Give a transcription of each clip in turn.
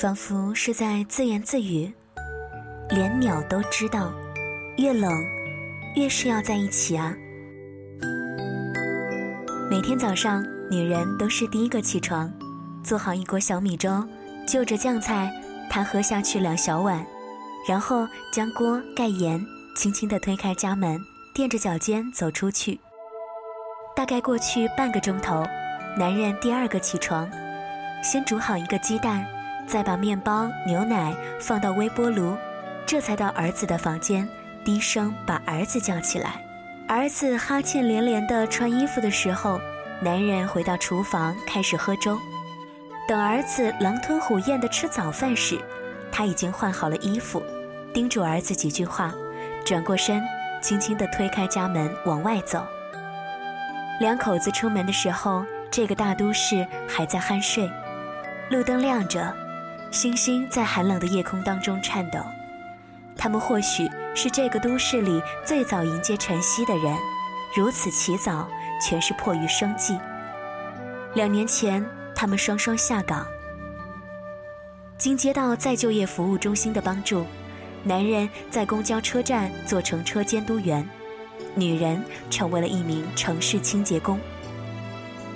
仿佛是在自言自语，连鸟都知道，越冷，越是要在一起啊。每天早上，女人都是第一个起床，做好一锅小米粥，就着酱菜，她喝下去两小碗，然后将锅盖严，轻轻地推开家门，垫着脚尖走出去。大概过去半个钟头，男人第二个起床，先煮好一个鸡蛋。再把面包、牛奶放到微波炉，这才到儿子的房间，低声把儿子叫起来。儿子哈欠连连地穿衣服的时候，男人回到厨房开始喝粥。等儿子狼吞虎咽地吃早饭时，他已经换好了衣服，叮嘱儿子几句话，转过身，轻轻地推开家门往外走。两口子出门的时候，这个大都市还在酣睡，路灯亮着。星星在寒冷的夜空当中颤抖，他们或许是这个都市里最早迎接晨曦的人，如此起早，全是迫于生计。两年前，他们双双下岗。经街道再就业服务中心的帮助，男人在公交车站做乘车监督员，女人成为了一名城市清洁工。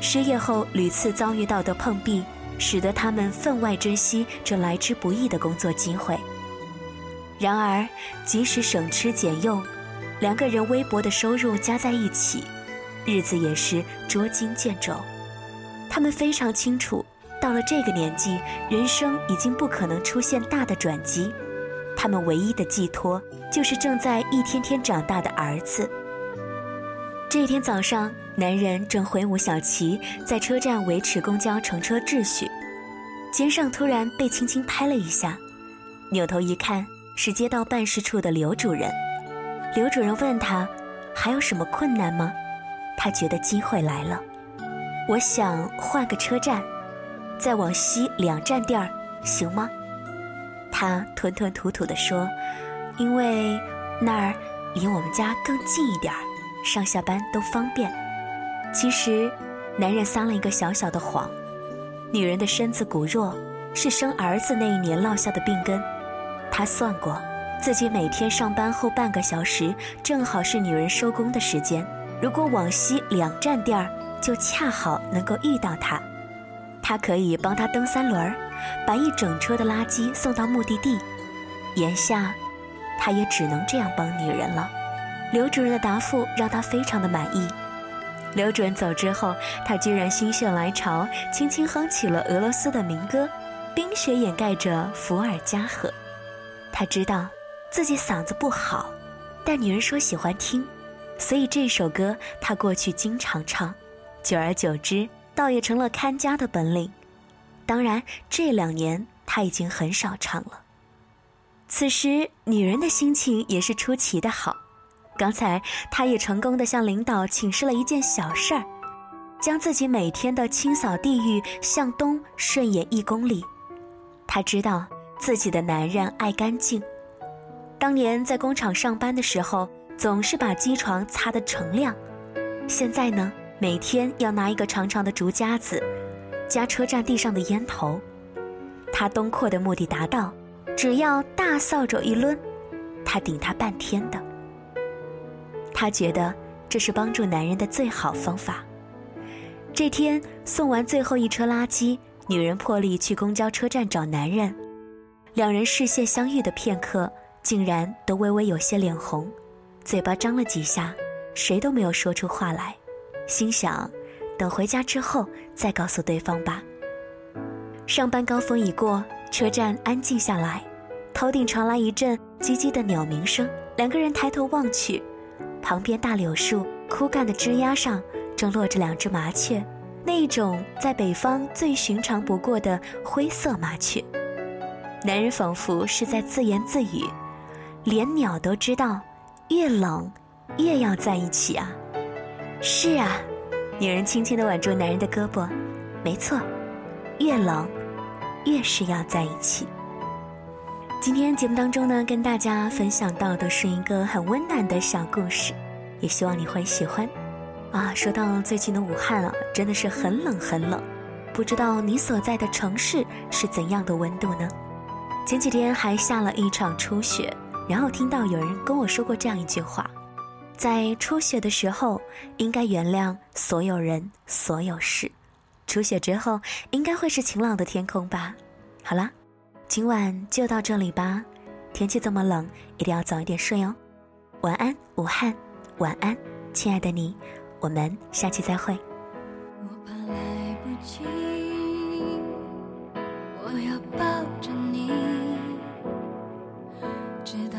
失业后屡次遭遇到的碰壁。使得他们分外珍惜这来之不易的工作机会。然而，即使省吃俭用，两个人微薄的收入加在一起，日子也是捉襟见肘。他们非常清楚，到了这个年纪，人生已经不可能出现大的转机。他们唯一的寄托，就是正在一天天长大的儿子。这一天早上，男人正挥舞小旗在车站维持公交乘车秩序，肩上突然被轻轻拍了一下，扭头一看是街道办事处的刘主任。刘主任问他：“还有什么困难吗？”他觉得机会来了，我想换个车站，再往西两站地儿，行吗？他吞吞吐吐地说：“因为那儿离我们家更近一点儿。”上下班都方便。其实，男人撒了一个小小的谎。女人的身子骨弱，是生儿子那一年落下的病根。他算过，自己每天上班后半个小时，正好是女人收工的时间。如果往西两站地儿，就恰好能够遇到她。他可以帮她蹬三轮儿，把一整车的垃圾送到目的地。眼下，他也只能这样帮女人了。刘主任的答复让他非常的满意。刘主任走之后，他居然心血来潮，轻轻哼起了俄罗斯的民歌，《冰雪掩盖着伏尔加河》。他知道自己嗓子不好，但女人说喜欢听，所以这首歌他过去经常唱，久而久之，倒也成了看家的本领。当然，这两年他已经很少唱了。此时，女人的心情也是出奇的好。刚才，他也成功的向领导请示了一件小事儿，将自己每天的清扫地域向东顺延一公里。他知道自己的男人爱干净，当年在工厂上班的时候，总是把机床擦得锃亮。现在呢，每天要拿一个长长的竹夹子，夹车站地上的烟头。他东扩的目的达到，只要大扫帚一抡，他顶他半天的。他觉得这是帮助男人的最好方法。这天送完最后一车垃圾，女人破例去公交车站找男人。两人视线相遇的片刻，竟然都微微有些脸红，嘴巴张了几下，谁都没有说出话来。心想，等回家之后再告诉对方吧。上班高峰已过，车站安静下来，头顶传来一阵唧唧的鸟鸣声。两个人抬头望去，旁边大柳树枯干的枝丫上正落着两只麻雀，那一种在北方最寻常不过的灰色麻雀。男人仿佛是在自言自语，连鸟都知道，越冷越要在一起啊。是啊，女人轻轻地挽住男人的胳膊，没错，越冷越是要在一起。今天节目当中呢，跟大家分享到的是一个很温暖的小故事，也希望你会喜欢。啊，说到最近的武汉啊，真的是很冷很冷，不知道你所在的城市是怎样的温度呢？前几天还下了一场初雪，然后听到有人跟我说过这样一句话。在初雪的时候，应该原谅所有人、所有事。初雪之后，应该会是晴朗的天空吧。好了，今晚就到这里吧。天气这么冷，一定要早一点睡哦。晚安，武汉。晚安，亲爱的你。我们下期再会。我怕来不及，我要抱着你，直到